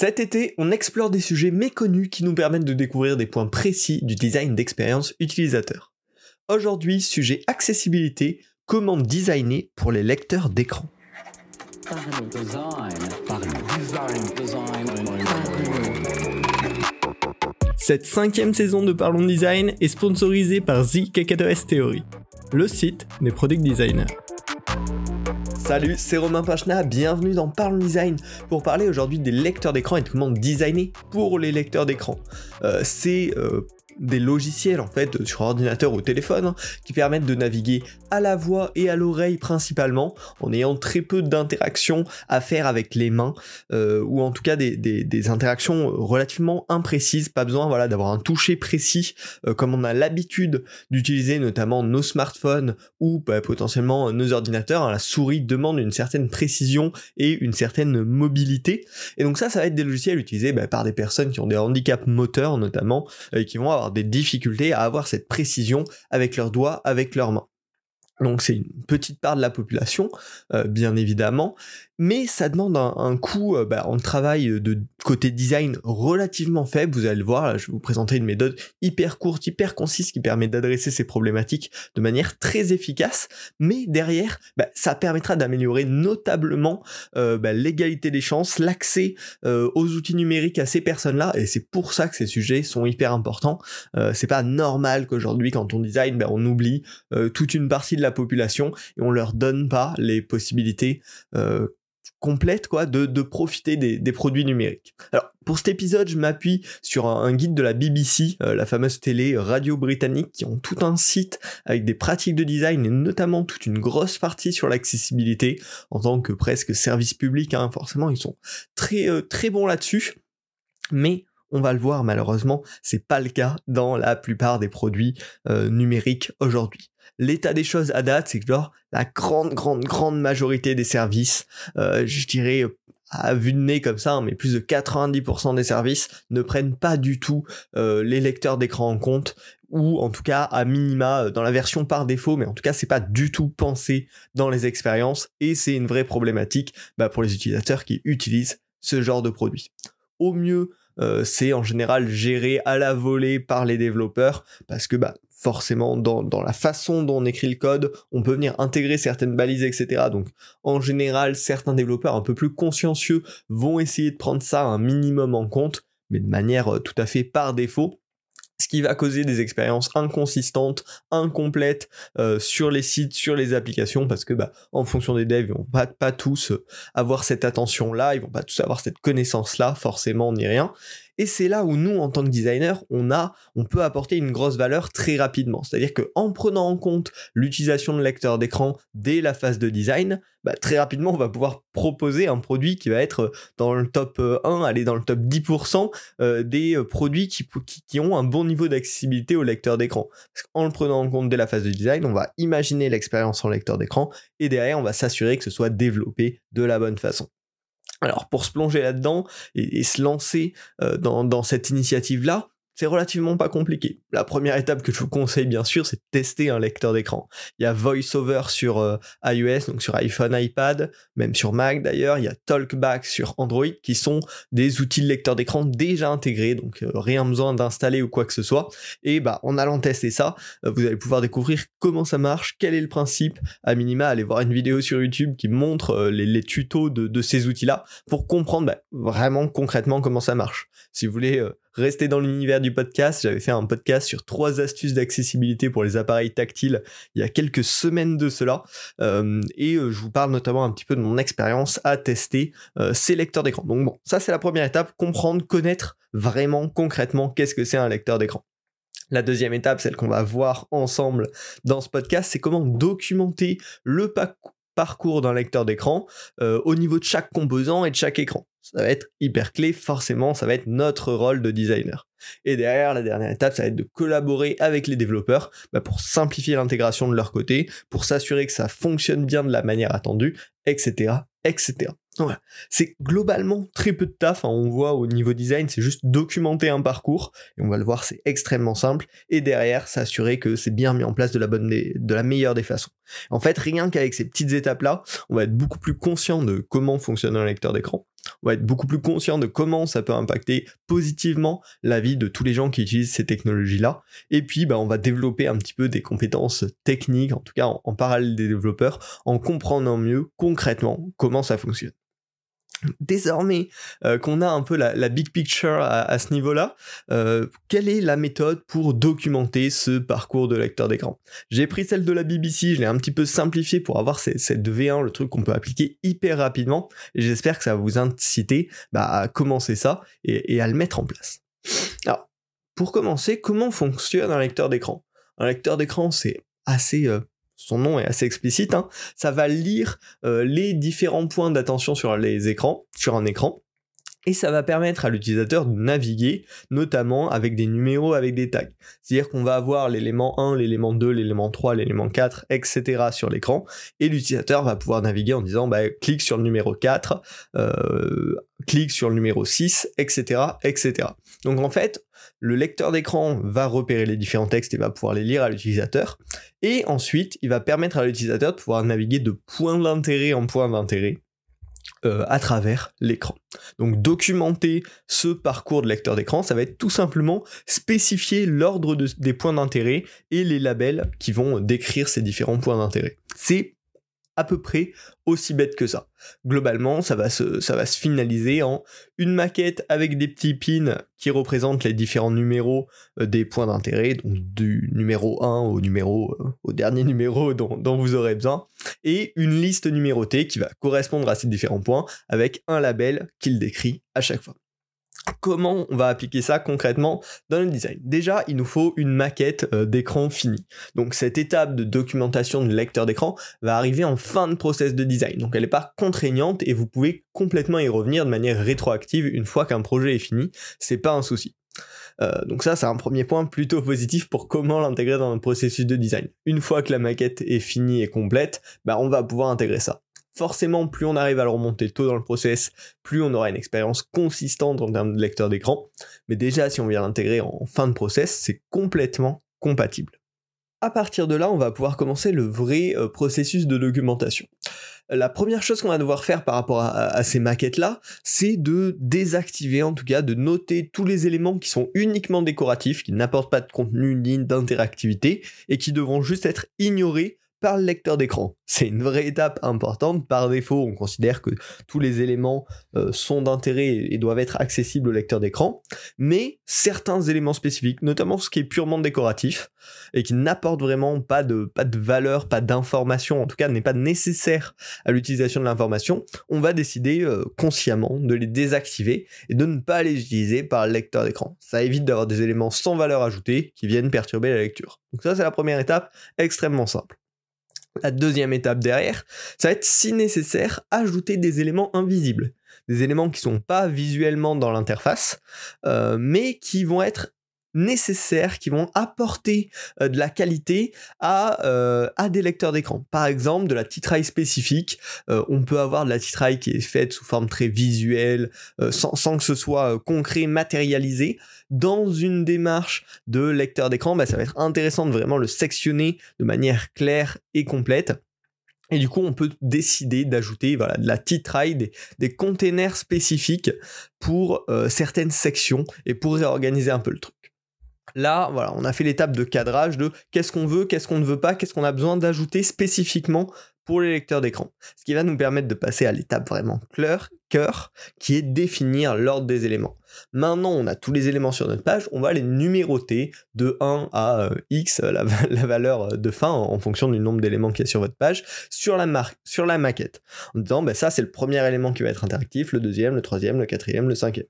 Cet été, on explore des sujets méconnus qui nous permettent de découvrir des points précis du design d'expérience utilisateur. Aujourd'hui, sujet accessibilité, comment designer pour les lecteurs d'écran. Cette cinquième saison de Parlons Design est sponsorisée par The Theory, le site des product designers. Salut, c'est Romain Pachna, bienvenue dans Parle Design pour parler aujourd'hui des lecteurs d'écran et comment designer pour les lecteurs d'écran. Euh, c'est euh, des logiciels en fait sur ordinateur ou téléphone hein, qui permettent de naviguer à la voix et à l'oreille principalement en ayant très peu d'interactions à faire avec les mains euh, ou en tout cas des, des, interactions relativement imprécises. Pas besoin voilà d'avoir un toucher précis euh, comme on a l'habitude d'utiliser notamment nos smartphones ou bah, potentiellement nos ordinateurs. La souris demande une certaine précision et une certaine mobilité. Et donc ça ça va être des logiciels utilisés bah, par des personnes qui ont des handicaps moteurs notamment et qui vont avoir des difficultés à avoir cette précision avec leurs doigts, avec leurs mains. Donc c'est une petite part de la population, euh, bien évidemment, mais ça demande un, coût euh, bah, en travail de côté design relativement faible. Vous allez le voir, je vais vous présenter une méthode hyper courte, hyper concise qui permet d'adresser ces problématiques de manière très efficace. Mais derrière, bah, ça permettra d'améliorer notablement euh, bah, l'égalité des chances, l'accès euh, aux outils numériques à ces personnes-là. Et c'est pour ça que ces sujets sont hyper importants. c'est pas normal qu'aujourd'hui, quand on design, on oublie toute une partie de la population et on leur donne pas les possibilités complète quoi de, profiter des, des, produits numériques. Alors pour cet épisode, je m'appuie sur un, guide de la BBC, euh, la fameuse télé radio britannique, qui ont tout un site avec des pratiques de design et notamment toute une grosse partie sur l'accessibilité en tant que presque service public. Hein, forcément, ils sont très euh, très bons là-dessus, mais on va le voir malheureusement, c'est pas le cas dans la plupart des produits euh, numériques aujourd'hui l'état des choses à date, c'est que genre la grande, grande, grande majorité des services, euh, je dirais à vue de nez comme ça, hein, mais plus de 90% des services ne prennent pas du tout euh, les lecteurs d'écran en compte ou en tout cas à minima euh, dans la version par défaut, mais en tout cas c'est pas du tout pensé dans les expériences et c'est une vraie problématique bah, pour les utilisateurs qui utilisent ce genre de produit. Au mieux, c'est en général géré à la volée par les développeurs parce que bah forcément dans, dans, la façon dont on écrit le code, on peut venir intégrer certaines balises, etc. Donc en général, certains développeurs un peu plus consciencieux vont essayer de prendre ça un minimum en compte, mais de manière euh, tout à fait par défaut ce qui va causer des expériences inconsistantes, incomplètes euh, sur les sites, sur les applications, parce que bah, en fonction des devs, ils vont pas, tous euh, avoir cette attention-là, ils vont pas tous avoir cette connaissance-là, forcément, ni rien. Et c'est là où nous, en tant que designer, on peut apporter une grosse valeur très rapidement. C'est-à-dire qu'en prenant en compte l'utilisation de lecteurs d'écran dès la phase de design, bah, très rapidement, on va pouvoir proposer un produit qui va être dans le top 1, euh, aller dans le top 10% euh, des euh, produits qui, qui, ont un bon niveau d'accessibilité au lecteur d'écran. En le prenant en compte dès la phase de design, on va imaginer l'expérience en lecteur d'écran et derrière, on va s'assurer que ce soit développé de la bonne façon. Alors pour se plonger là-dedans et, se lancer euh, dans, cette initiative-là, c'est relativement pas compliqué. La première étape que je vous conseille bien sûr, c'est de tester un lecteur d'écran. Il y a VoiceOver sur euh, iOS, donc sur iPhone, iPad, même sur Mac d'ailleurs. Il y a TalkBack sur Android, qui sont des outils de lecteur d'écran déjà intégrés, donc euh, rien besoin d'installer ou quoi que ce soit. Et bah en allant tester ça, euh, vous allez pouvoir découvrir comment ça marche, quel est le principe. À minima, allez voir une vidéo sur YouTube qui montre les, tutos de, ces outils-là pour comprendre bah, vraiment concrètement comment ça marche. Si vous voulez rester dans l'univers du podcast, j'avais fait un podcast sur trois astuces d'accessibilité pour les appareils tactiles il y a quelques semaines de cela. Euh, et euh, je vous parle notamment un petit peu de mon expérience à tester euh, ces lecteurs d'écran. Donc bon, ça c'est la première étape, comprendre, connaître vraiment concrètement qu'est-ce que c'est un lecteur d'écran. La deuxième étape, celle qu'on va voir ensemble dans ce podcast, c'est comment documenter le parcours d'un lecteur d'écran au niveau de chaque composant et de chaque écran ça va être hyper clé, forcément, ça va être notre rôle de designer. Et derrière, la dernière étape, ça va être de collaborer avec les développeurs bah, pour simplifier l'intégration de leur côté, pour s'assurer que ça fonctionne bien de la manière attendue, etc., etc. C'est globalement très peu de taf. Hein. On voit au niveau design, c'est juste documenter un parcours. Et on va le voir, c'est extrêmement simple. Et derrière, s'assurer que c'est bien mis en place de la, bonne de la meilleure des façons. En fait, rien qu'avec ces petites étapes-là, on va être beaucoup plus conscient de comment fonctionne un lecteur d'écran. On va être beaucoup plus conscient de comment ça peut impacter positivement la vie de tous les gens qui utilisent ces technologies-là. Et puis, bah, on va développer un petit peu des compétences techniques, en tout cas en parallèle des développeurs, en comprenant mieux concrètement comment ça fonctionne désormais euh, qu'on a un peu la, big picture à, ce niveau-là, euh, quelle est la méthode pour documenter ce parcours de lecteur d'écran? J'ai pris celle de la BBC, je l'ai un petit peu simplifié pour avoir cette, V1, le truc qu'on peut appliquer hyper rapidement, j'espère que ça va vous inciter bah, à commencer ça et, et à le mettre en place. Alors, pour commencer, comment fonctionne un lecteur d'écran? Un lecteur d'écran, c'est assez euh, son nom est assez explicite, hein, ça va lire euh, les différents points d'attention sur les écrans, sur un écran, et ça va permettre à l'utilisateur de naviguer, notamment avec des numéros, avec des tags. C'est-à-dire qu'on va avoir l'élément 1, l'élément 2, l'élément 3, l'élément 4, etc. sur l'écran, et l'utilisateur va pouvoir naviguer en disant bah, clique sur le numéro 4, euh, clique sur le numéro 6, etc., etc. Donc en fait, le lecteur d'écran va repérer les différents textes et va pouvoir les lire à l'utilisateur. Et ensuite, il va permettre à l'utilisateur de pouvoir naviguer de point d'intérêt en point d'intérêt euh, à travers l'écran. Donc documenter ce parcours de lecteur d'écran, ça va être tout simplement spécifier l'ordre des points d'intérêt et les labels qui vont décrire ces différents points d'intérêt. C'est à peu près aussi bête que ça. Globalement, ça va se, finaliser en une maquette avec des petits pins qui représentent les différents numéros euh, des points d'intérêt, donc du numéro 1 au numéro euh, au dernier numéro dont, dont, vous aurez besoin, et une liste numérotée qui va correspondre à ces différents points avec un label qu'il décrit à chaque fois. Comment on va appliquer ça concrètement dans le design Déjà, il nous faut une maquette euh, d'écran finie. Donc cette étape de documentation de lecteur d'écran va arriver en fin de process de design. Donc elle n'est pas contraignante et vous pouvez complètement y revenir de manière rétroactive une fois qu'un projet est fini. C'est pas un souci. Euh, donc ça, c'est un premier point plutôt positif pour comment l'intégrer dans le processus de design. Une fois que la maquette est finie et complète, bah, on va pouvoir intégrer ça forcément, plus on arrive à le remonter tôt dans le process, plus on aura une expérience consistante en termes de lecteur d'écran. Mais déjà, si on vient l'intégrer en fin de process, c'est complètement compatible. À partir de là, on va pouvoir commencer le vrai euh, processus de documentation. La première chose qu'on va devoir faire par rapport à, ces maquettes-là, c'est de désactiver, en tout cas, de noter tous les éléments qui sont uniquement décoratifs, qui n'apportent pas de contenu ni d'interactivité, et qui devront juste être ignorés par le lecteur d'écran. C'est une vraie étape importante. Par défaut, on considère que tous les éléments euh, sont d'intérêt et doivent être accessibles au lecteur d'écran, mais certains éléments spécifiques, notamment ce qui est purement décoratif et qui n'apporte vraiment pas de, valeur, pas d'information, en tout cas n'est pas nécessaire à l'utilisation de l'information, on va décider euh, consciemment de les désactiver et de ne pas les utiliser par le lecteur d'écran. Ça évite d'avoir des éléments sans valeur ajoutée qui viennent perturber la lecture. Donc ça c'est la première étape, extrêmement simple. La deuxième étape derrière, ça va être si nécessaire ajouter des éléments invisibles, des éléments qui sont pas visuellement dans l'interface, euh, mais qui vont être nécessaires qui vont apporter euh, de la qualité à, euh, à des lecteurs d'écran. Par exemple, de la titraille spécifique. Euh, on peut avoir de la titraille qui est faite sous forme très visuelle, sans, sans, que ce soit concret, matérialisé. Dans une démarche de lecteur d'écran, bah, ça va être intéressant de vraiment le sectionner de manière claire et complète. Et du coup, on peut décider d'ajouter voilà, de la titraille, des, des containers spécifiques pour certaines sections et pour réorganiser un peu le truc. Là, voilà, on a fait l'étape de cadrage de qu'est-ce qu'on veut, qu'est-ce qu'on ne veut pas, qu'est-ce qu'on a besoin d'ajouter spécifiquement pour les lecteurs d'écran. Ce qui va nous permettre de passer à l'étape vraiment claire, qui est définir l'ordre des éléments. Maintenant, on a tous les éléments sur notre page, on va les numéroter de 1 à euh, x, la, valeur de fin, en, fonction du nombre d'éléments qu'il y a sur votre page, sur la, sur la maquette. En disant, ben, ça c'est le premier élément qui va être interactif, le deuxième, le troisième, le quatrième, le cinquième.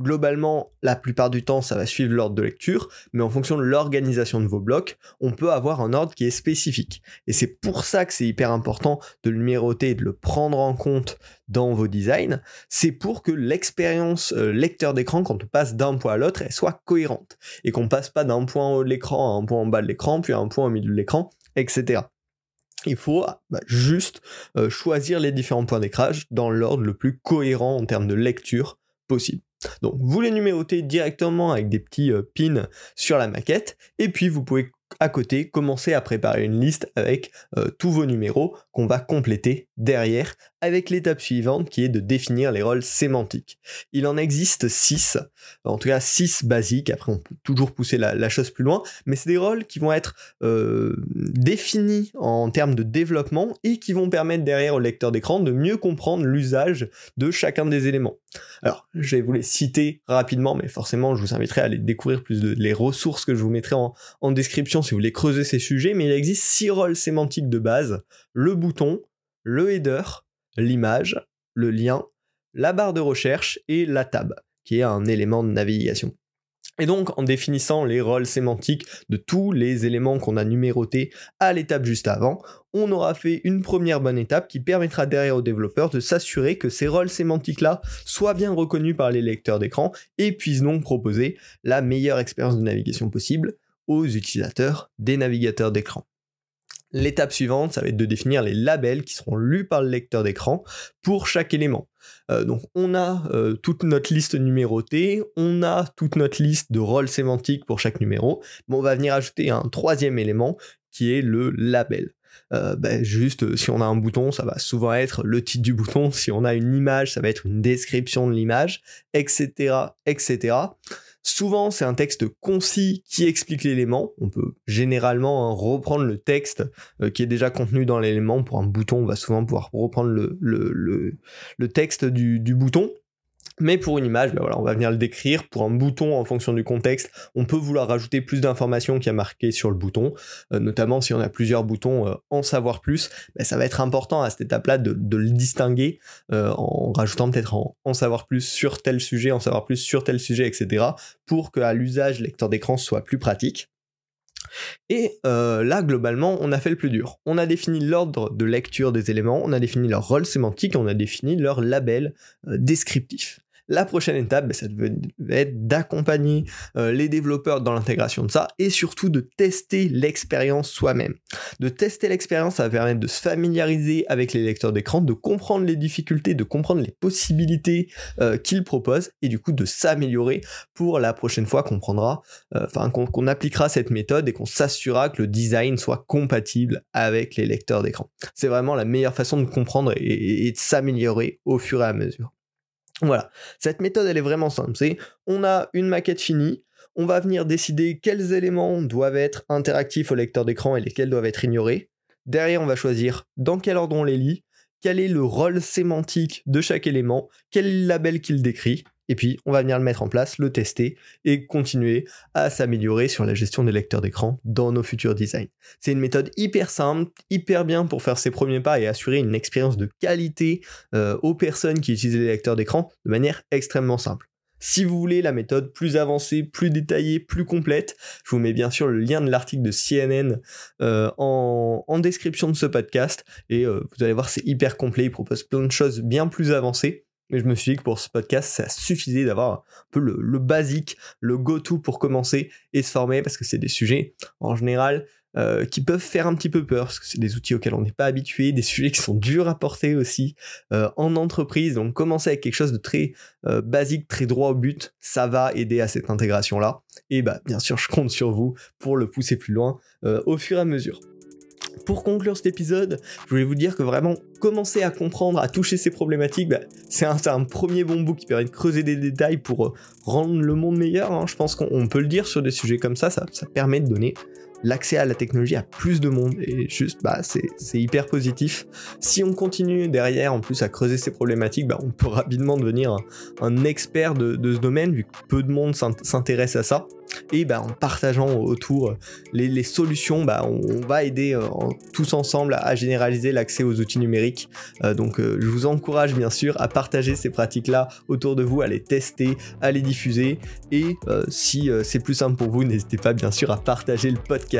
Globalement, la plupart du temps, ça va suivre l'ordre de lecture, mais en fonction de l'organisation de vos blocs, on peut avoir un ordre qui est spécifique. Et c'est pour ça que c'est hyper important de le numéroter et de le prendre en compte dans vos designs, c'est pour que l'expérience euh, lecteur d'écran, quand on passe d'un point à l'autre, elle soit cohérente. Et qu'on passe pas d'un point en haut de l'écran à un point en bas de l'écran, puis à un point au milieu de l'écran, etc. il faut bah, juste euh, choisir les différents points d'écrage dans l'ordre le plus cohérent en termes de lecture possible. Donc vous les numérotez directement avec des petits euh, pins sur la maquette et puis vous pouvez à côté commencer à préparer une liste avec tous vos numéros qu'on va compléter derrière avec l'étape suivante qui est de définir les rôles sémantiques. Il en existe 6, en tout cas 6 basiques, après on peut toujours pousser la, chose plus loin, mais c'est des rôles qui vont être euh, définis en termes de développement et qui vont permettre derrière au lecteur d'écran de mieux comprendre l'usage de chacun des éléments. Alors, je vais vous les citer rapidement, mais forcément, je vous inviterai à aller découvrir plus de les ressources que je vous mettrai en, description si vous voulez creuser ces sujets, mais il existe 6 rôles sémantiques de base, le bouton, le header, l'image, le lien, la barre de recherche et la tab, qui est un élément de navigation. Et donc, en définissant les rôles sémantiques de tous les éléments qu'on a numérotés à l'étape juste avant, on aura fait une première bonne étape qui permettra derrière aux développeurs de s'assurer que ces rôles sémantiques-là soient bien reconnus par les lecteurs d'écran et puissent donc proposer la meilleure expérience de navigation possible aux utilisateurs des navigateurs d'écran. L'étape suivante, ça va être de définir les labels qui seront lus par le lecteur d'écran pour chaque élément. Euh, donc on a euh, toute notre liste numérotée, on a toute notre liste de rôles sémantiques pour chaque numéro, mais on va venir ajouter un troisième élément qui est le label. Euh, ben, juste si on a un bouton, ça va souvent être le titre du bouton, si on a une image, ça va être une description de l'image, etc., etc. Souvent, c'est un texte concis qui explique l'élément. On peut généralement hein, reprendre le texte euh, qui est déjà contenu dans l'élément. Pour un bouton, on va souvent pouvoir reprendre le, le, texte du, du bouton mais pour une image, ben voilà, on va venir le décrire. Pour un bouton, en fonction du contexte, on peut vouloir rajouter plus d'informations qu'il y a marqué sur le bouton. Euh, notamment si on a plusieurs boutons, euh, en savoir plus, ben ça va être important à cette étape-là de, le distinguer euh, en rajoutant peut-être en, en, savoir plus sur tel sujet, en savoir plus sur tel sujet, etc. pour qu'à l'usage lecteur d'écran soit plus pratique. Et là, globalement, on a fait le plus dur. On a défini l'ordre de lecture des éléments, on a défini leur rôle sémantique, on a défini leur label descriptif. La prochaine étape, ben, ça devait être d'accompagner euh, les développeurs dans l'intégration de ça et surtout de tester l'expérience soi-même. De tester l'expérience, ça va permettre de se familiariser avec les lecteurs d'écran, de comprendre les difficultés, de comprendre les possibilités euh, qu'ils proposent et du coup de s'améliorer pour la prochaine fois qu'on prendra, euh, enfin qu'on appliquera cette méthode et qu'on s'assurera que le design soit compatible avec les lecteurs d'écran. C'est vraiment la meilleure façon de comprendre et de s'améliorer au fur et à mesure. Voilà, cette méthode elle est vraiment simple, c'est on a une maquette finie, on va venir décider quels éléments doivent être interactifs au lecteur d'écran et lesquels doivent être ignorés. Derrière, on va choisir dans quel ordre on les lit, quel est le rôle sémantique de chaque élément, quel est le label qu'il décrit, et puis on va venir le mettre en place, le tester et continuer à s'améliorer sur la gestion des lecteurs d'écran dans nos futurs designs. C'est une méthode hyper simple, hyper bien pour faire ses premiers pas et assurer une expérience de qualité euh, aux personnes qui utilisent les lecteurs d'écran de manière extrêmement simple. Si vous voulez la méthode plus avancée, plus détaillée, plus complète, je vous mets bien sûr le lien de l'article de CNN euh, en, description de ce podcast et euh, vous allez voir c'est hyper complet, il propose plein de choses bien plus avancées. Mais je me suis dit que pour ce podcast, ça suffisait d'avoir un peu le, basique, le go-to pour commencer et se former, parce que c'est des sujets, en général, euh, qui peuvent faire un petit peu peur, parce que c'est des outils auxquels on n'est pas habitué, des sujets qui sont durs à porter aussi euh, en entreprise. Donc commencer avec quelque chose de très euh, basique, très droit au but, ça va aider à cette intégration-là. Et bah bien sûr, je compte sur vous pour le pousser plus loin au fur et à mesure. Pour conclure cet épisode, je voulais vous dire que vraiment commencer à comprendre, à toucher ces problématiques, bah, c'est un, premier bon bout qui permet de creuser des détails pour euh, rendre le monde meilleur. Hein. Je pense qu'on peut le dire sur des sujets comme ça, ça, ça permet de donner l'accès à la technologie à plus de monde et juste bah c'est hyper positif. Si on continue derrière en plus à creuser ces problématiques, bah, on peut rapidement devenir un, expert de, ce domaine vu que peu de monde s'intéresse à ça et bah, en partageant autour les, solutions, bah, on, va aider euh, tous ensemble à, généraliser l'accès aux outils numériques. Euh, donc euh, je vous encourage bien sûr à partager ces pratiques-là autour de vous, à les tester, à les diffuser. Et si c'est plus simple pour vous, n'hésitez pas bien sûr à partager le podcast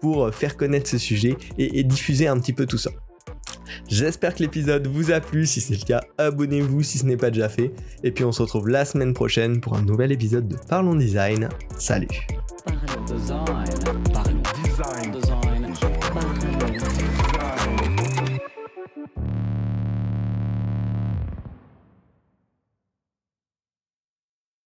pour faire connaître ce sujet et diffuser un petit peu tout ça. J'espère que l'épisode vous a plu. Si c'est le cas, abonnez-vous si ce n'est pas déjà fait. Et puis on se retrouve la semaine prochaine pour un nouvel épisode de Parlons Design. Salut